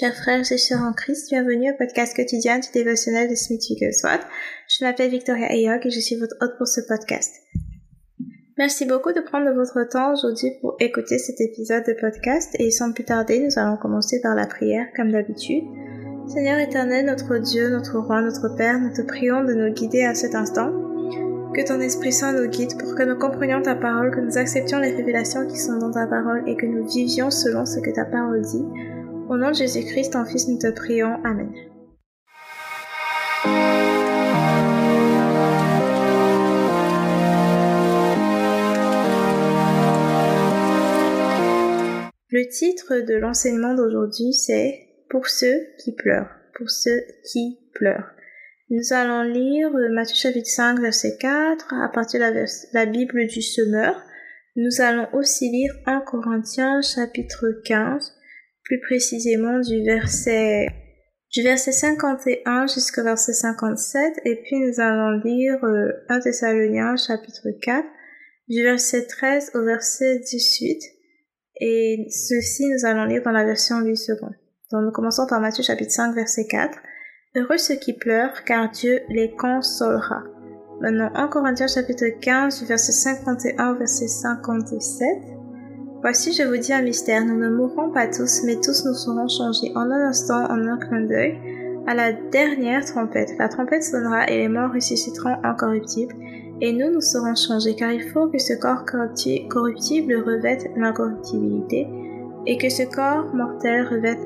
chers frères et sœurs en Christ, bienvenue au podcast quotidien du dévotionnel de Smith Wigglesworth. Je m'appelle Victoria Ayok et je suis votre hôte pour ce podcast. Merci beaucoup de prendre votre temps aujourd'hui pour écouter cet épisode de podcast et sans plus tarder, nous allons commencer par la prière comme d'habitude. Seigneur éternel, notre Dieu, notre Roi, notre Père, nous te prions de nous guider à cet instant. Que ton Esprit Saint nous guide pour que nous comprenions ta parole, que nous acceptions les révélations qui sont dans ta parole et que nous vivions selon ce que ta parole dit. Au nom de Jésus-Christ, ton Fils, nous te prions. Amen. Le titre de l'enseignement d'aujourd'hui, c'est Pour ceux qui pleurent. Pour ceux qui pleurent. Nous allons lire Matthieu chapitre 5 verset 4 à partir de la, Bible du semeur. Nous allons aussi lire 1 Corinthiens chapitre 15, plus précisément du verset du verset 51 jusqu'au verset 57 et puis nous allons lire 1 euh, Thessaloniciens chapitre 4 du verset 13 au verset 18 et ceci nous allons lire dans la version 8 secondes. Donc nous commençons par Matthieu chapitre 5 verset 4. Heureux ceux qui pleurent, car Dieu les consolera. Maintenant, en Corinthiens chapitre 15, verset 51 au verset 57. Voici, je vous dis un mystère, nous ne mourrons pas tous, mais tous nous serons changés en un instant, en un clin d'œil, à la dernière trompette. La trompette sonnera et les morts ressusciteront incorruptibles, et nous, nous serons changés, car il faut que ce corps corruptible revête l'incorruptibilité, et que ce corps mortel revête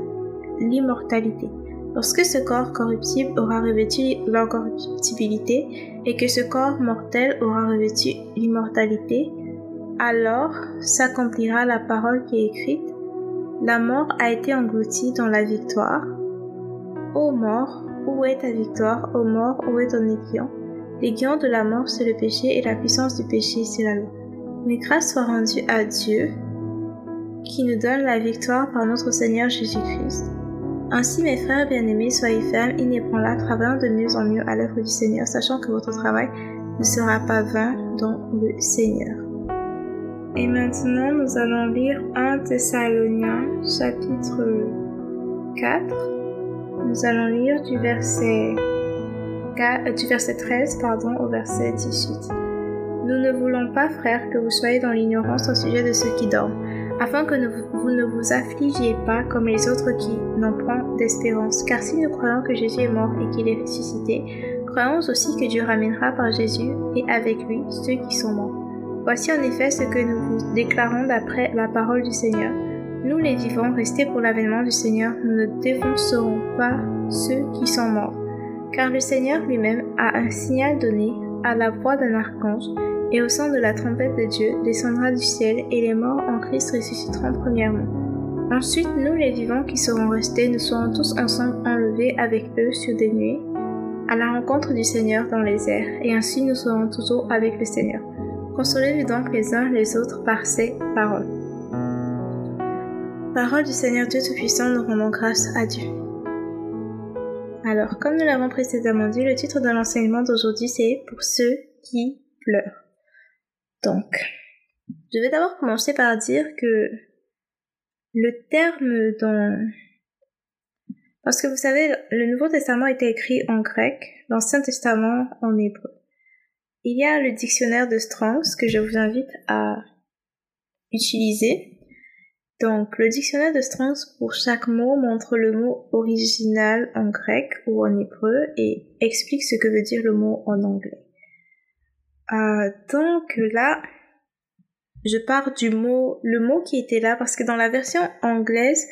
l'immortalité. Lorsque ce corps corruptible aura revêtu l'incorruptibilité et que ce corps mortel aura revêtu l'immortalité, alors s'accomplira la parole qui est écrite. La mort a été engloutie dans la victoire. Ô mort, où est ta victoire? Ô mort, où est ton aiguillon? L'aiguillon de la mort, c'est le péché et la puissance du péché, c'est la loi. Mais grâce soit rendue à Dieu qui nous donne la victoire par notre Seigneur Jésus-Christ. Ainsi, mes frères bien-aimés, soyez fermes, inébranlables, travaillant de mieux en mieux à l'œuvre du Seigneur, sachant que votre travail ne sera pas vain dans le Seigneur. Et maintenant, nous allons lire 1 Thessaloniciens, chapitre 4. Nous allons lire du verset, euh, du verset 13 pardon, au verset 18. Nous ne voulons pas, frères, que vous soyez dans l'ignorance au sujet de ceux qui dorment afin que vous ne vous affligiez pas comme les autres qui n'ont point d'espérance. Car si nous croyons que Jésus est mort et qu'il est ressuscité, croyons aussi que Dieu ramènera par Jésus et avec lui ceux qui sont morts. Voici en effet ce que nous vous déclarons d'après la parole du Seigneur. Nous les vivants, restés pour l'avènement du Seigneur, nous ne défoncerons pas ceux qui sont morts. Car le Seigneur lui-même a un signal donné à la voix d'un archange, et au son de la trompette de Dieu descendra du ciel, et les morts en Christ ressusciteront premièrement. Ensuite, nous les vivants qui serons restés, nous serons tous ensemble enlevés avec eux sur des nuées, à la rencontre du Seigneur dans les airs, et ainsi nous serons toujours avec le Seigneur. Consolez-vous donc les uns les autres par ces paroles. Parole du Seigneur Dieu Tout-Puissant, nous rendons grâce à Dieu. Alors, comme nous l'avons précédemment dit, le titre de l'enseignement d'aujourd'hui c'est Pour ceux qui pleurent. Donc, je vais d'abord commencer par dire que le terme dans... Parce que vous savez, le Nouveau Testament était écrit en grec, l'Ancien Testament en hébreu. Il y a le dictionnaire de Strong's que je vous invite à utiliser. Donc, le dictionnaire de Strong's pour chaque mot montre le mot original en grec ou en hébreu et explique ce que veut dire le mot en anglais. Euh, donc là, je pars du mot, le mot qui était là, parce que dans la version anglaise,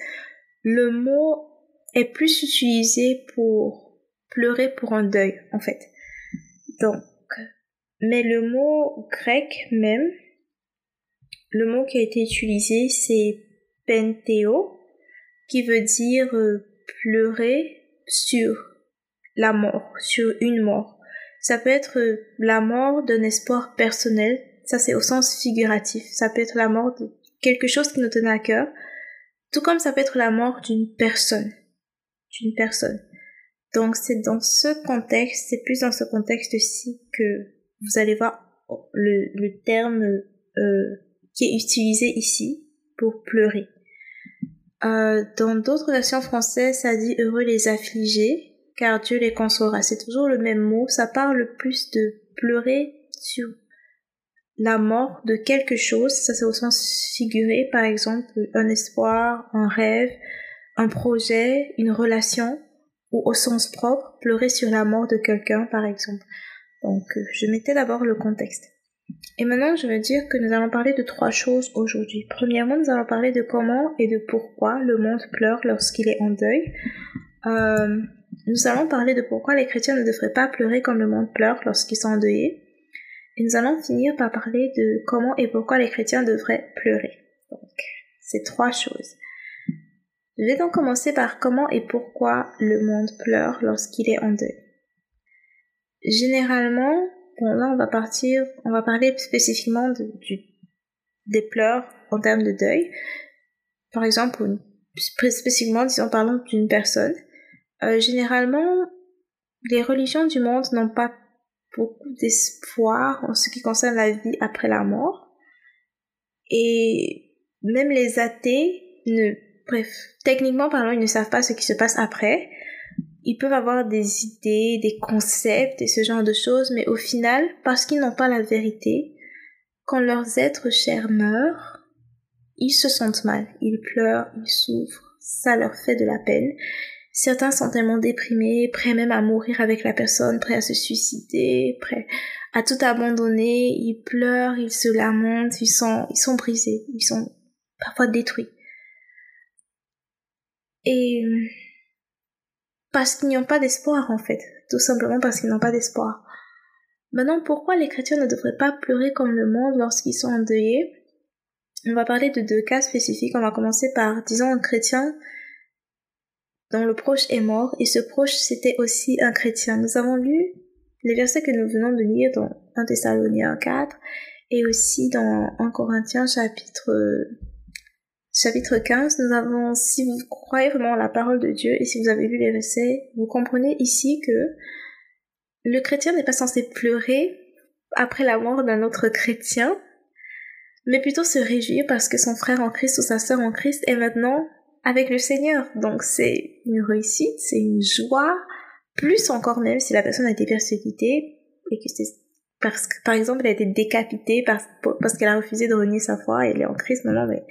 le mot est plus utilisé pour pleurer pour un deuil, en fait. Donc, mais le mot grec même, le mot qui a été utilisé, c'est pentéo, qui veut dire euh, pleurer sur la mort, sur une mort. Ça peut être la mort d'un espoir personnel, ça c'est au sens figuratif. Ça peut être la mort de quelque chose qui nous tenait à cœur, tout comme ça peut être la mort d'une personne. D'une personne. Donc c'est dans ce contexte, c'est plus dans ce contexte-ci que vous allez voir le, terme euh, qui est utilisé ici pour pleurer. Euh, dans d'autres versions françaises, ça dit heureux les affligés, car Dieu les consolera. C'est toujours le même mot. Ça parle plus de pleurer sur la mort de quelque chose. Ça, c'est au sens figuré, par exemple, un espoir, un rêve, un projet, une relation, ou au sens propre, pleurer sur la mort de quelqu'un, par exemple. Donc, euh, je mettais d'abord le contexte. Et maintenant, je veux dire que nous allons parler de trois choses aujourd'hui. Premièrement, nous allons parler de comment et de pourquoi le monde pleure lorsqu'il est en deuil. Euh, nous allons parler de pourquoi les chrétiens ne devraient pas pleurer comme le monde pleure lorsqu'ils sont endeuillés. Et nous allons finir par parler de comment et pourquoi les chrétiens devraient pleurer. Donc, c'est trois choses. Je vais donc commencer par comment et pourquoi le monde pleure lorsqu'il est en deuil. Généralement, bon là on va partir, on va parler spécifiquement du, des pleurs en termes de deuil. Par exemple, spécifiquement, disons parlons d'une personne. Euh, généralement, les religions du monde n'ont pas beaucoup d'espoir en ce qui concerne la vie après la mort. Et même les athées ne, bref, techniquement parlant, ils ne savent pas ce qui se passe après ils peuvent avoir des idées, des concepts et ce genre de choses, mais au final, parce qu'ils n'ont pas la vérité, quand leurs êtres chers meurent, ils se sentent mal, ils pleurent, ils souffrent, ça leur fait de la peine. Certains sont tellement déprimés, prêts même à mourir avec la personne, prêts à se suicider, prêts à tout abandonner, ils pleurent, ils se lamentent, ils sont, ils sont brisés, ils sont parfois détruits. Et parce qu'ils n'ont pas d'espoir en fait, tout simplement parce qu'ils n'ont pas d'espoir. Maintenant, pourquoi les chrétiens ne devraient pas pleurer comme le monde lorsqu'ils sont endeuillés? On va parler de deux cas spécifiques. On va commencer par, disons, un chrétien dont le proche est mort et ce proche c'était aussi un chrétien. Nous avons lu les versets que nous venons de lire dans 1 Thessaloniciens 4 et aussi dans 1 Corinthiens chapitre chapitre 15, nous avons, si vous croyez vraiment la parole de Dieu et si vous avez lu les versets, vous comprenez ici que le chrétien n'est pas censé pleurer après la mort d'un autre chrétien, mais plutôt se réjouir parce que son frère en Christ ou sa sœur en Christ est maintenant avec le Seigneur. Donc c'est une réussite, c'est une joie, plus encore même si la personne a été persécutée et que c'est parce que, par exemple, elle a été décapitée parce, parce qu'elle a refusé de renier sa foi et elle est en Christ maintenant, mais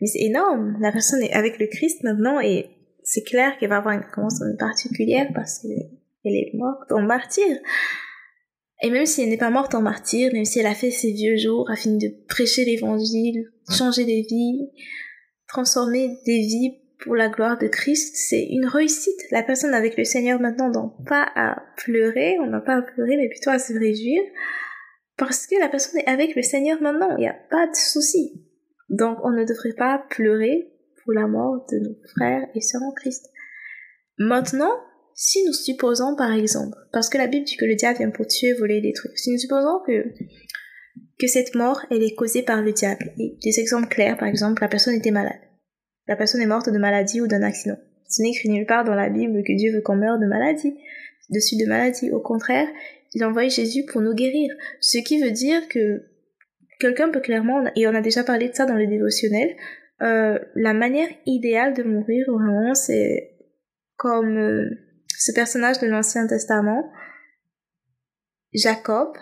mais c'est énorme. La personne est avec le Christ maintenant et c'est clair qu'elle va avoir une commence particulière parce qu'elle est morte en martyr. Et même si elle n'est pas morte en martyr, même si elle a fait ses vieux jours, a fini de prêcher l'évangile, changer des vies, transformer des vies pour la gloire de Christ, c'est une réussite. La personne avec le Seigneur maintenant n'a pas à pleurer, on n'a pas à pleurer, mais plutôt à se réjouir, parce que la personne est avec le Seigneur maintenant, il n'y a pas de souci. Donc on ne devrait pas pleurer pour la mort de nos frères et sœurs en Christ. Maintenant, si nous supposons par exemple, parce que la Bible dit que le diable vient pour tuer, voler détruire, si nous supposons que, que cette mort, elle est causée par le diable, et des exemples clairs, par exemple, la personne était malade. La personne est morte de maladie ou d'un accident. Ce n'est écrit nulle part dans la Bible que Dieu veut qu'on meure de maladie, dessus de maladie. Au contraire, il envoie Jésus pour nous guérir. Ce qui veut dire que quelqu'un peut clairement, et on a déjà parlé de ça dans le dévotionnel, euh, la manière idéale de mourir vraiment, c'est comme euh, ce personnage de l'Ancien Testament, Jacob,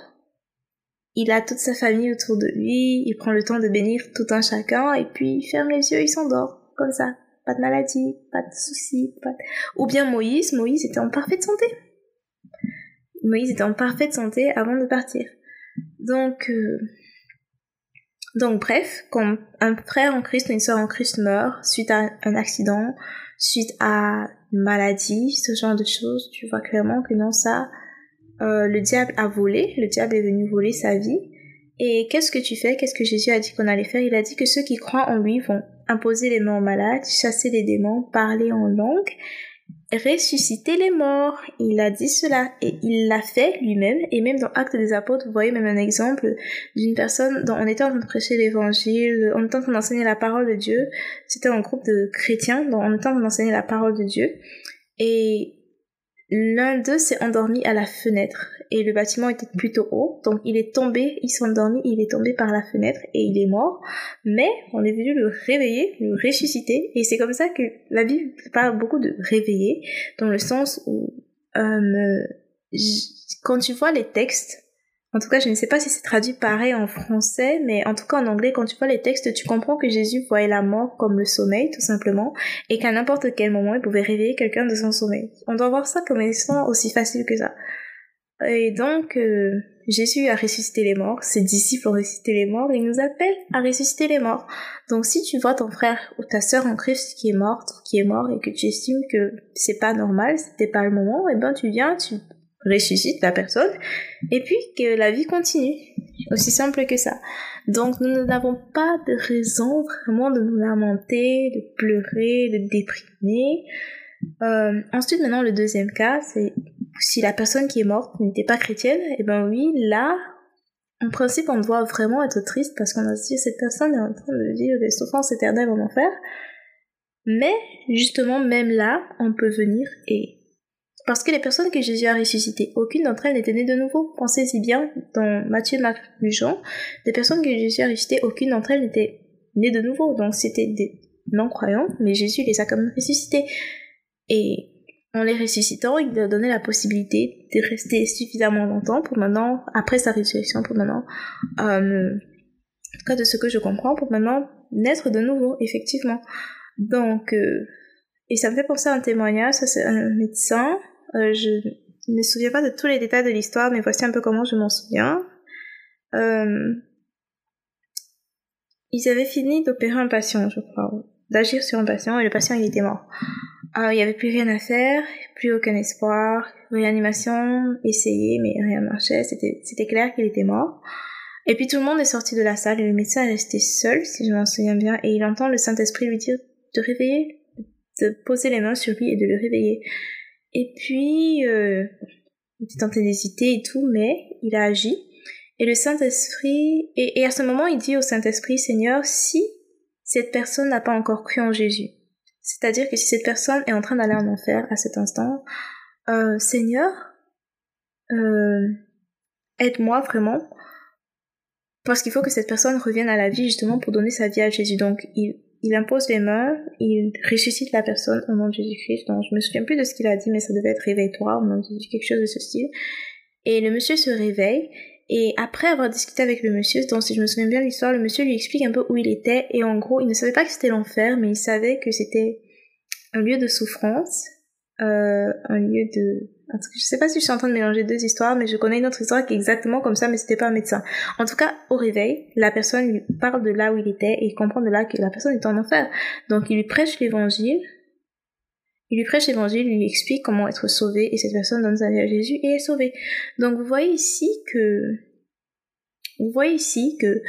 il a toute sa famille autour de lui, il prend le temps de bénir tout un chacun, et puis il ferme les yeux, il s'endort, comme ça. Pas de maladie, pas de soucis, pas Ou bien Moïse, Moïse était en parfaite santé. Moïse était en parfaite santé avant de partir. Donc, euh, donc bref, quand un frère en Christ une soeur en Christ meurt suite à un accident, suite à une maladie, ce genre de choses, tu vois clairement que non, ça, euh, le diable a volé, le diable est venu voler sa vie. Et qu'est-ce que tu fais? Qu'est-ce que Jésus a dit qu'on allait faire? Il a dit que ceux qui croient en lui vont imposer les mains aux malades, chasser les démons, parler en langue ressusciter les morts. Il a dit cela et il l'a fait lui-même. Et même dans Actes des Apôtres, vous voyez même un exemple d'une personne dont on était en train de prêcher l'évangile, on était en train d'enseigner la parole de Dieu. C'était un groupe de chrétiens dont on était en train d'enseigner la parole de Dieu. Et l'un d'eux s'est endormi à la fenêtre. Et le bâtiment était plutôt haut. Donc il est tombé, il s'est endormi, il est tombé par la fenêtre et il est mort. Mais on est venu le réveiller, le ressusciter. Et c'est comme ça que la Bible parle beaucoup de réveiller, dans le sens où euh, quand tu vois les textes, en tout cas, je ne sais pas si c'est traduit pareil en français, mais en tout cas en anglais, quand tu vois les textes, tu comprends que Jésus voyait la mort comme le sommeil, tout simplement, et qu'à n'importe quel moment, il pouvait réveiller quelqu'un de son sommeil. On doit voir ça comme étant aussi facile que ça. Et donc, euh, Jésus a ressuscité les morts, ses disciples ont ressuscité les morts, et il nous appelle à ressusciter les morts. Donc si tu vois ton frère ou ta sœur en Christ qui est morte, qui est mort, et que tu estimes que c'est pas normal, c'était pas le moment, et eh ben tu viens, tu ressuscite la personne, et puis que la vie continue. Aussi simple que ça. Donc nous n'avons pas de raison vraiment de nous lamenter, de pleurer, de déprimer. Euh, ensuite, maintenant, le deuxième cas, c'est si la personne qui est morte n'était pas chrétienne, et eh ben oui, là, en principe, on doit vraiment être triste parce qu'on a dit cette personne est en train de vivre des souffrances éternelles en enfer. Mais justement, même là, on peut venir et parce que les personnes que Jésus a ressuscitées, aucune d'entre elles n'était née de nouveau. Pensez-y bien, dans Matthieu, Marc, Jean, des personnes que Jésus a ressuscitées, aucune d'entre elles n'était née de nouveau. Donc c'était des non-croyants, mais Jésus les a quand même ressuscités. Et en les ressuscitant, il leur donnait la possibilité de rester suffisamment longtemps pour maintenant, après sa résurrection, pour maintenant, euh, en tout cas de ce que je comprends, pour maintenant naître de nouveau, effectivement. Donc, euh, et ça me fait penser à un témoignage, c'est un médecin euh, je ne me souviens pas de tous les détails de l'histoire, mais voici un peu comment je m'en souviens. Euh, ils avaient fini d'opérer un patient, je crois, d'agir sur un patient, et le patient il était mort. Euh, il n'y avait plus rien à faire, plus aucun espoir, réanimation, essayé, mais rien marchait, c'était, c'était clair qu'il était mort. Et puis tout le monde est sorti de la salle et le médecin est resté seul, si je m'en souviens bien, et il entend le Saint-Esprit lui dire de réveiller, de poser les mains sur lui et de le réveiller. Et puis, euh, il était tenté d'hésiter et tout, mais il a agi. Et le Saint-Esprit, et, à ce moment, il dit au Saint-Esprit, Seigneur, si cette personne n'a pas encore cru en Jésus, c'est-à-dire que si cette personne est en train d'aller en enfer à cet instant, euh, Seigneur, euh, aide-moi vraiment, parce qu'il faut que cette personne revienne à la vie justement pour donner sa vie à Jésus. Donc, il, il impose les mains, il ressuscite la personne au nom de Jésus-Christ. Donc, je me souviens plus de ce qu'il a dit, mais ça devait être réveille-toi, au nom de Jésus, quelque chose de ce style. Et le monsieur se réveille, et après avoir discuté avec le monsieur, donc si je me souviens bien l'histoire, le monsieur lui explique un peu où il était, et en gros, il ne savait pas que c'était l'enfer, mais il savait que c'était un lieu de souffrance, euh, un lieu de je sais pas si je suis en train de mélanger deux histoires, mais je connais une autre histoire qui est exactement comme ça, mais c'était pas un médecin. En tout cas, au réveil, la personne lui parle de là où il était et il comprend de là que la personne est en enfer. Donc il lui prêche l'évangile. Il lui prêche l'évangile, il lui explique comment être sauvé et cette personne donne sa vie à Jésus et est sauvée. Donc vous voyez ici que, vous voyez ici que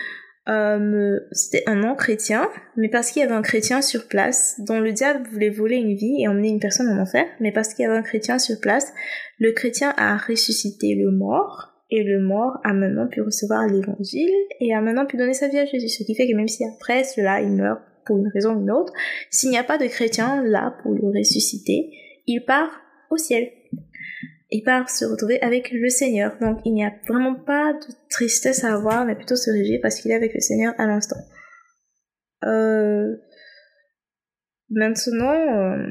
euh, c'était un non-chrétien, mais parce qu'il y avait un chrétien sur place, dont le diable voulait voler une vie et emmener une personne en enfer, mais parce qu'il y avait un chrétien sur place, le chrétien a ressuscité le mort, et le mort a maintenant pu recevoir l'évangile, et a maintenant pu donner sa vie à Jésus, ce qui fait que même si après cela il meurt pour une raison ou une autre, s'il n'y a pas de chrétien là pour le ressusciter, il part au ciel il part se retrouver avec le Seigneur. Donc il n'y a vraiment pas de tristesse à avoir, mais plutôt se réjouir parce qu'il est avec le Seigneur à l'instant. Euh... Maintenant, euh,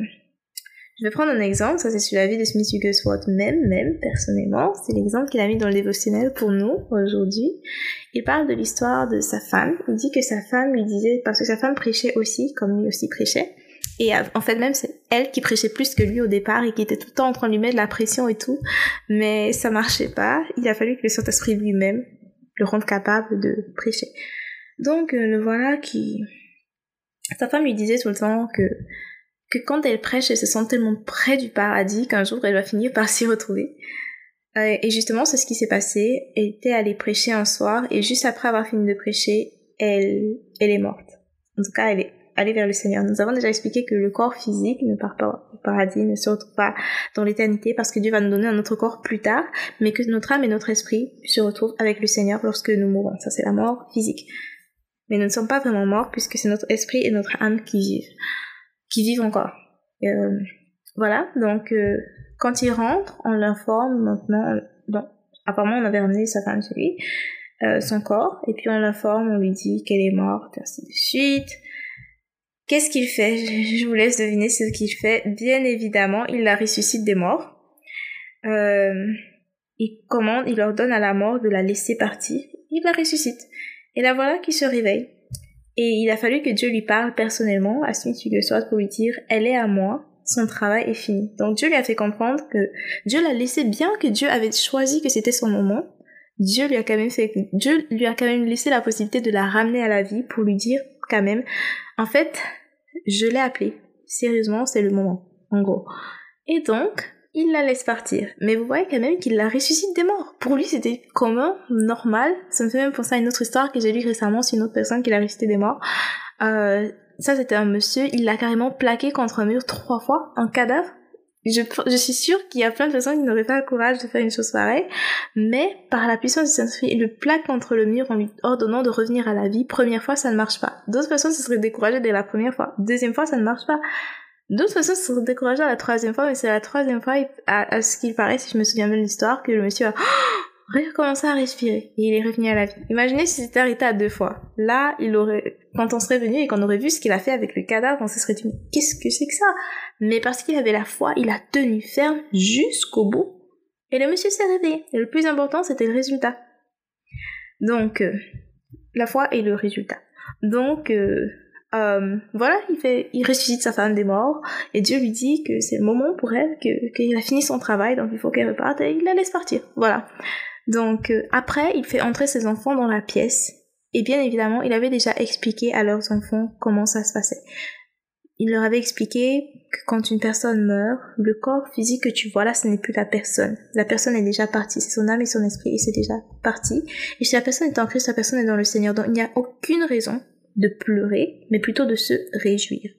je vais prendre un exemple, ça c'est sur la vie de Smith Wigglesworth même, même, personnellement. C'est l'exemple qu'il a mis dans le dévotionnel pour nous aujourd'hui. Il parle de l'histoire de sa femme. Il dit que sa femme lui disait, parce que sa femme prêchait aussi, comme lui aussi prêchait, et en fait, même c'est elle qui prêchait plus que lui au départ et qui était tout le temps en train de lui mettre de la pression et tout. Mais ça marchait pas. Il a fallu que le Saint-Esprit lui-même le rende capable de prêcher. Donc, euh, le voilà qui... Sa femme lui disait tout le temps que, que quand elle prêche, elle se sent tellement près du paradis qu'un jour elle va finir par s'y retrouver. Euh, et justement, c'est ce qui s'est passé. Elle était allée prêcher un soir et juste après avoir fini de prêcher, elle, elle est morte. En tout cas, elle est aller vers le Seigneur. Nous avons déjà expliqué que le corps physique ne part pas au paradis, ne se retrouve pas dans l'éternité parce que Dieu va nous donner un autre corps plus tard, mais que notre âme et notre esprit se retrouvent avec le Seigneur lorsque nous mourons. Ça, c'est la mort physique. Mais nous ne sommes pas vraiment morts puisque c'est notre esprit et notre âme qui vivent, qui vivent encore. Euh, voilà, donc euh, quand ils rentrent, on l'informe maintenant, apparemment on avait ramené sa femme chez lui, euh, son corps, et puis on l'informe, on lui dit qu'elle est morte, ainsi de suite. Qu'est-ce qu'il fait? Je vous laisse deviner ce qu'il fait. Bien évidemment, il la ressuscite des morts. Euh, il commande, il ordonne à la mort de la laisser partir. Il la ressuscite. Et la voilà qui se réveille. Et il a fallu que Dieu lui parle personnellement à Smith Wigglesworth pour lui dire elle est à moi, son travail est fini. Donc Dieu lui a fait comprendre que Dieu l'a laissé bien que Dieu avait choisi que c'était son moment. Dieu lui a quand même fait, Dieu lui a quand même laissé la possibilité de la ramener à la vie pour lui dire quand même, en fait, je l'ai appelée. Sérieusement, c'est le moment. En gros. Et donc, il la laisse partir. Mais vous voyez quand même qu'il la ressuscite des morts. Pour lui, c'était commun, normal. Ça me fait même penser à une autre histoire que j'ai lue récemment sur une autre personne qui l'a ressuscité des morts. Euh, ça, c'était un monsieur, il l'a carrément plaqué contre un mur trois fois, un cadavre. Je, je suis sûre qu'il y a plein de personnes qui n'auraient pas le courage de faire une chose pareille, mais par la puissance du Saint-Esprit, il le plaque contre le mur en lui ordonnant de revenir à la vie. Première fois, ça ne marche pas. D'autres personnes se seraient découragées dès la première fois. Deuxième fois, ça ne marche pas. D'autres personnes se sont à la troisième fois, mais c'est la troisième fois, à, ce qu'il paraît, si je me souviens bien de l'histoire, que le monsieur a recommencé à respirer et il est revenu à la vie. Imaginez si c'était arrêté à deux fois. Là, il aurait, quand on serait venu et qu'on aurait vu ce qu'il a fait avec le cadavre, on se serait dit, qu'est-ce que c'est que ça? Mais parce qu'il avait la foi, il a tenu ferme jusqu'au bout. Et le monsieur s'est réveillé. Et le plus important, c'était le résultat. Donc, euh, la foi et le résultat. Donc, euh, euh, voilà, il fait, il ressuscite sa femme des morts et Dieu lui dit que c'est le moment pour elle, qu'il a fini son travail, donc il faut qu'elle reparte et il la laisse partir. Voilà. Donc euh, après, il fait entrer ses enfants dans la pièce et bien évidemment, il avait déjà expliqué à leurs enfants comment ça se passait. Il leur avait expliqué que quand une personne meurt, le corps physique que tu vois là, ce n'est plus la personne. La personne est déjà partie, c'est son âme et son esprit et c'est déjà parti. Et si la personne est en Christ, la personne est dans le Seigneur. Donc il n'y a aucune raison de pleurer, mais plutôt de se réjouir.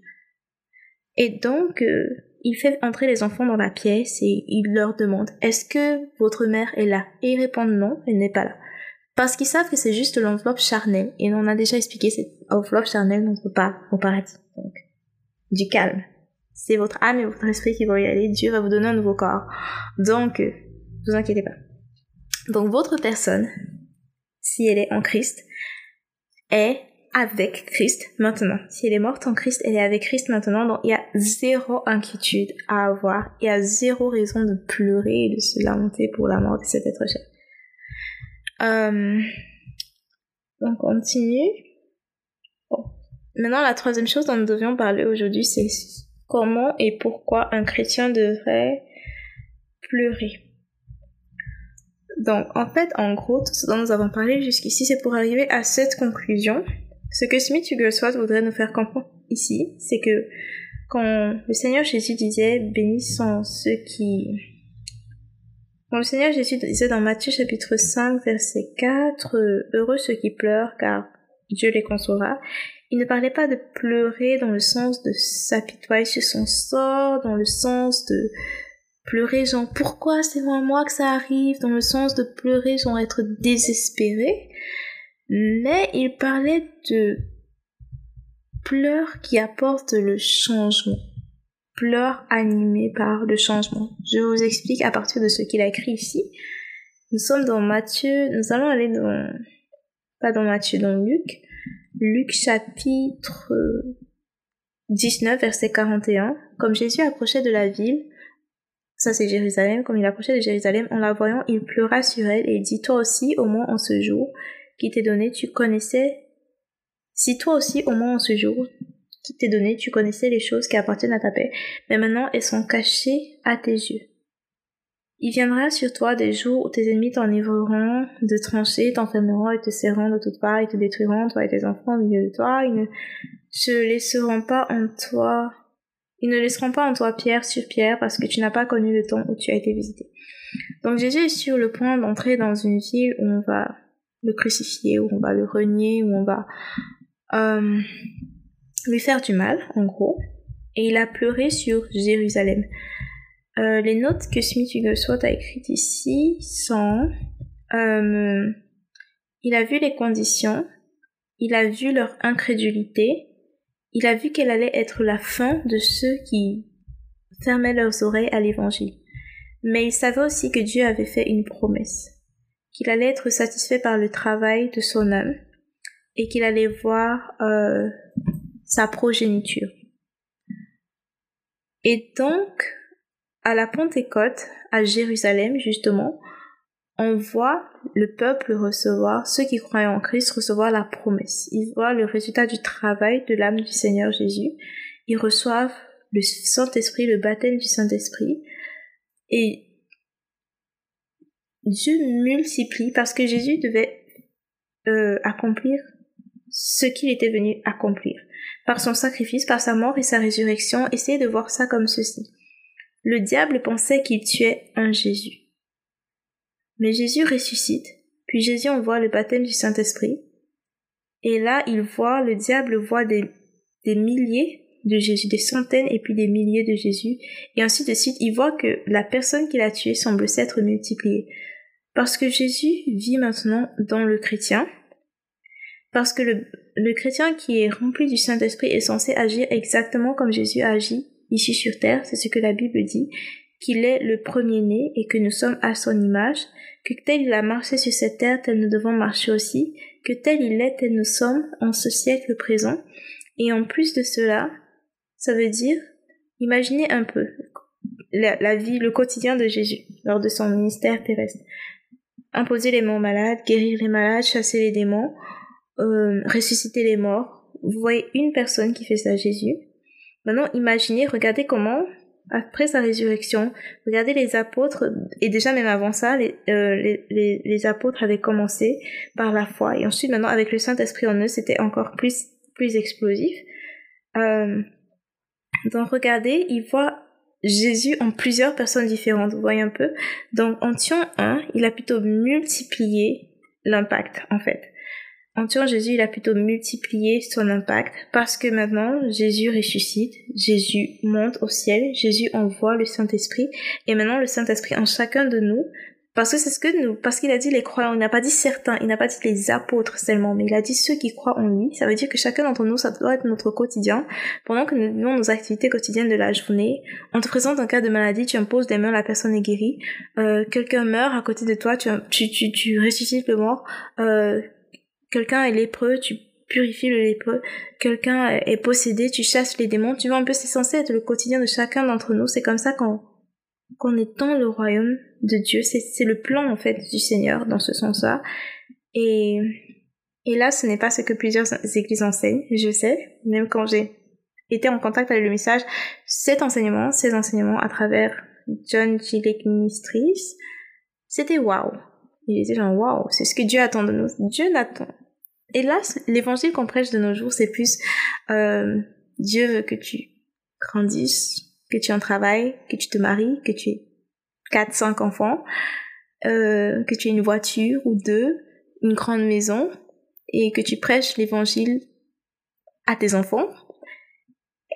Et donc, euh, il fait entrer les enfants dans la pièce et il leur demande Est-ce que votre mère est là? Et ils répondent non, elle n'est pas là. Parce qu'ils savent que c'est juste l'enveloppe charnelle. Et on a déjà expliqué, cette enveloppe charnelle n'entre pas au paradis. Donc, du calme. C'est votre âme et votre esprit qui vont y aller. Dieu va vous donner un nouveau corps. Donc, euh, vous inquiétez pas. Donc, votre personne, si elle est en Christ, est avec Christ maintenant. Si elle est morte en Christ, elle est avec Christ maintenant. Donc il y a zéro inquiétude à avoir. Il y a zéro raison de pleurer et de se lamenter pour la mort de cet être cher. Euh, on continue. Maintenant, la troisième chose dont nous devions parler aujourd'hui, c'est comment et pourquoi un chrétien devrait pleurer. Donc, en fait, en gros, tout ce dont nous avons parlé jusqu'ici, c'est pour arriver à cette conclusion ce que Smith Wigglesworth voudrait nous faire comprendre ici, c'est que quand le Seigneur Jésus disait bénis sont ceux qui quand le Seigneur Jésus disait dans Matthieu chapitre 5 verset 4 heureux ceux qui pleurent car Dieu les consolera, il ne parlait pas de pleurer dans le sens de s'apitoyer sur son sort, dans le sens de pleurer genre pourquoi c'est moi que ça arrive, dans le sens de pleurer genre être désespéré, mais il parlait de pleurs qui apportent le changement. Pleurs animés par le changement. Je vous explique à partir de ce qu'il a écrit ici. Nous sommes dans Matthieu, nous allons aller dans, pas dans Matthieu, dans Luc. Luc chapitre 19, verset 41. Comme Jésus approchait de la ville, ça c'est Jérusalem, comme il approchait de Jérusalem, en la voyant, il pleura sur elle et dit, toi aussi, au moins en ce jour, qui t'est donné, tu connaissais, si toi aussi, au moins en ce jour, qui t'est donné, tu connaissais les choses qui appartiennent à ta paix, mais maintenant elles sont cachées à tes yeux. Il viendra sur toi des jours où tes ennemis t'enivreront de tranchées, t'enfermeront et te serreront de toutes parts, et te détruiront, toi et tes enfants au milieu de toi, ils ne se laisseront pas en toi, ils ne laisseront pas en toi pierre sur pierre parce que tu n'as pas connu le temps où tu as été visité. Donc Jésus est sur le point d'entrer dans une ville où on va le crucifier, où on va le renier, où on va euh, lui faire du mal, en gros. Et il a pleuré sur Jérusalem. Euh, les notes que Smith Wigglesworth a écrites ici sont euh, il a vu les conditions, il a vu leur incrédulité, il a vu qu'elle allait être la fin de ceux qui fermaient leurs oreilles à l'évangile. Mais il savait aussi que Dieu avait fait une promesse. Qu'il allait être satisfait par le travail de son âme et qu'il allait voir euh, sa progéniture. Et donc, à la Pentecôte, à Jérusalem justement, on voit le peuple recevoir, ceux qui croient en Christ recevoir la promesse. Ils voient le résultat du travail de l'âme du Seigneur Jésus. Ils reçoivent le Saint-Esprit, le baptême du Saint-Esprit. Et Dieu multiplie parce que Jésus devait euh, accomplir ce qu'il était venu accomplir. Par son sacrifice, par sa mort et sa résurrection, essayez de voir ça comme ceci. Le diable pensait qu'il tuait un Jésus. Mais Jésus ressuscite, puis Jésus envoie le baptême du Saint-Esprit. Et là, il voit, le diable voit des, des milliers de Jésus, des centaines et puis des milliers de Jésus. Et ainsi de suite, il voit que la personne qu'il a tuée semble s'être multipliée. Parce que Jésus vit maintenant dans le chrétien. Parce que le, chrétien qui est rempli du Saint-Esprit est censé agir exactement comme Jésus a ici sur terre. C'est ce que la Bible dit. Qu'il est le premier-né et que nous sommes à son image. Que tel il a marché sur cette terre, tel nous devons marcher aussi. Que tel il est, tel nous sommes en ce siècle présent. Et en plus de cela, ça veut dire, imaginez un peu la, vie, le quotidien de Jésus lors de son ministère terrestre. Imposer les mots malades, guérir les malades, chasser les démons, euh, ressusciter les morts. Vous voyez une personne qui fait ça, Jésus. Maintenant, imaginez, regardez comment, après sa résurrection, regardez les apôtres, et déjà même avant ça, les, euh, les, les, apôtres avaient commencé par la foi, et ensuite maintenant avec le Saint-Esprit en eux, c'était encore plus, plus explosif. Euh, donc regardez, il voit Jésus en plusieurs personnes différentes, vous voyez un peu. Donc tuant un, il a plutôt multiplié l'impact en fait. Tuant Jésus, il a plutôt multiplié son impact parce que maintenant Jésus ressuscite, Jésus monte au ciel, Jésus envoie le Saint-Esprit et maintenant le Saint-Esprit en chacun de nous parce que c'est ce que nous, parce qu'il a dit les croyants, il n'a pas dit certains, il n'a pas dit les apôtres seulement, mais il a dit ceux qui croient en lui. Ça veut dire que chacun d'entre nous, ça doit être notre quotidien. Pendant que nous vivons nos activités quotidiennes de la journée, on te présente un cas de maladie, tu imposes des mains, la personne est guérie. Euh, quelqu'un meurt à côté de toi, tu, tu, tu, tu ressuscites le mort. Euh, quelqu'un est lépreux, tu purifies le lépreux. Quelqu'un est possédé, tu chasses les démons. Tu vois un peu, c'est censé être le quotidien de chacun d'entre nous. C'est comme ça qu'on qu'on étend le royaume de Dieu. C'est le plan en fait du Seigneur dans ce sens-là. Et, et là, ce n'est pas ce que plusieurs églises enseignent, je sais, même quand j'ai été en contact avec le message, cet enseignement, ces enseignements à travers John Gillick Ministries, c'était waouh. Il était genre waouh, c'est ce que Dieu attend de nous. Dieu l'attend. Et là, l'évangile qu'on prêche de nos jours, c'est plus euh, Dieu veut que tu grandisses, que tu en travailles, que tu te maries, que tu aies 4, 5 enfants, euh, que tu aies une voiture ou deux, une grande maison, et que tu prêches l'évangile à tes enfants,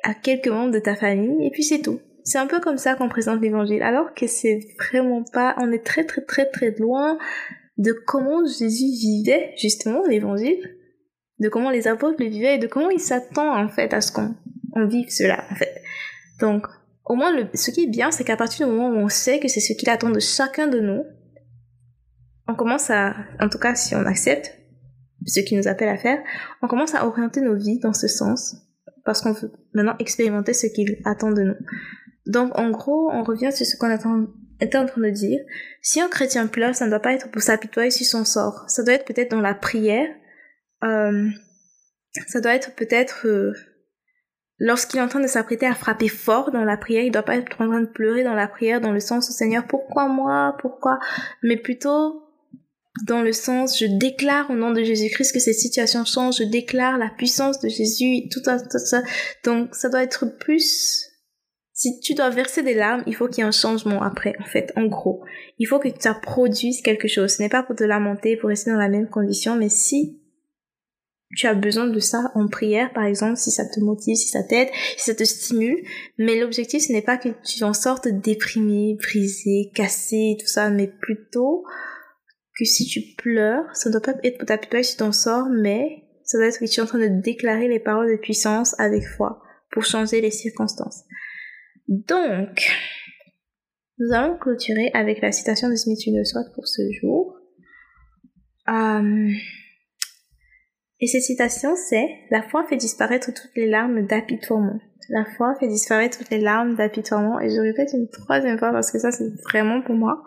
à quelques membres de ta famille, et puis c'est tout. C'est un peu comme ça qu'on présente l'évangile, alors que c'est vraiment pas, on est très très très très loin de comment Jésus vivait justement l'évangile, de comment les apôtres le vivaient et de comment il s'attend en fait à ce qu'on vive cela en fait. Donc au moins, le, ce qui est bien, c'est qu'à partir du moment où on sait que c'est ce qu'il attend de chacun de nous, on commence à, en tout cas si on accepte ce qu'il nous appelle à faire, on commence à orienter nos vies dans ce sens, parce qu'on veut maintenant expérimenter ce qu'il attend de nous. Donc en gros, on revient sur ce qu'on était en train de dire. Si un chrétien pleure, ça ne doit pas être pour s'apitoyer sur son sort. Ça doit être peut-être dans la prière. Euh, ça doit être peut-être euh, lorsqu'il est en train de s'apprêter à frapper fort dans la prière, il doit pas être en train de pleurer dans la prière dans le sens au Seigneur, pourquoi moi, pourquoi, mais plutôt dans le sens, je déclare au nom de Jésus-Christ que cette situation change, je déclare la puissance de Jésus, tout ça, tout ça. Donc, ça doit être plus, si tu dois verser des larmes, il faut qu'il y ait un changement après, en fait, en gros. Il faut que ça produise quelque chose. Ce n'est pas pour te lamenter, pour rester dans la même condition, mais si tu as besoin de ça en prière, par exemple, si ça te motive, si ça t'aide, si ça te stimule. Mais l'objectif, ce n'est pas que tu en sortes déprimé, brisé, cassé, tout ça, mais plutôt que si tu pleures, ça ne doit pas être pour ta si tu t'en sors, mais ça doit être que tu es en train de déclarer les paroles de puissance avec foi pour changer les circonstances. Donc, nous allons clôturer avec la citation de Smith Wigglesworth pour ce jour. Euh, et cette citation, c'est La foi fait disparaître toutes les larmes d'apitoiement. La foi fait disparaître toutes les larmes d'apitoiement. Et je répète une troisième fois parce que ça, c'est vraiment pour moi.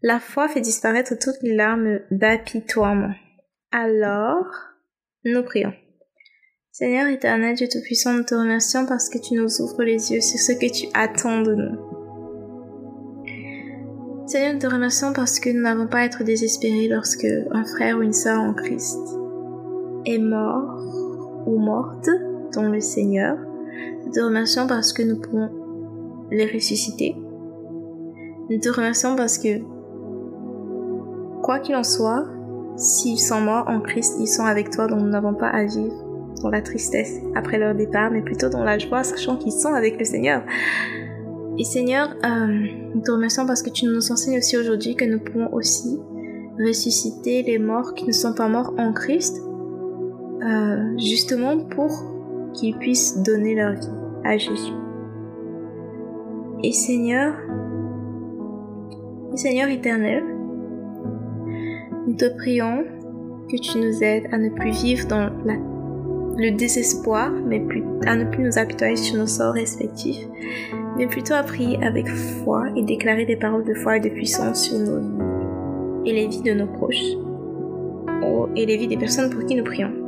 La foi fait disparaître toutes les larmes d'apitoiement. Alors, nous prions. Seigneur éternel, Dieu Tout-Puissant, nous te remercions parce que tu nous ouvres les yeux sur ce que tu attends de nous. Seigneur, nous te remercions parce que nous n'avons pas à être désespérés lorsque un frère ou une sœur en Christ est mort ou morte dans le Seigneur. Nous te remercions parce que nous pouvons les ressusciter. Nous te remercions parce que, quoi qu'il en soit, s'ils sont morts en Christ, ils sont avec toi, donc nous n'avons pas à vivre dans la tristesse après leur départ, mais plutôt dans la joie, sachant qu'ils sont avec le Seigneur. Et Seigneur, euh, nous te remercions parce que tu nous enseignes aussi aujourd'hui que nous pouvons aussi ressusciter les morts qui ne sont pas morts en Christ, euh, justement pour qu'ils puissent donner leur vie à Jésus. Et Seigneur, Seigneur éternel, nous te prions que tu nous aides à ne plus vivre dans le désespoir, mais à ne plus nous apitoyer sur nos sorts respectifs, mais plutôt à prier avec foi et déclarer des paroles de foi et de puissance sur nos vies et les vies de nos proches, et les vies des personnes pour qui nous prions.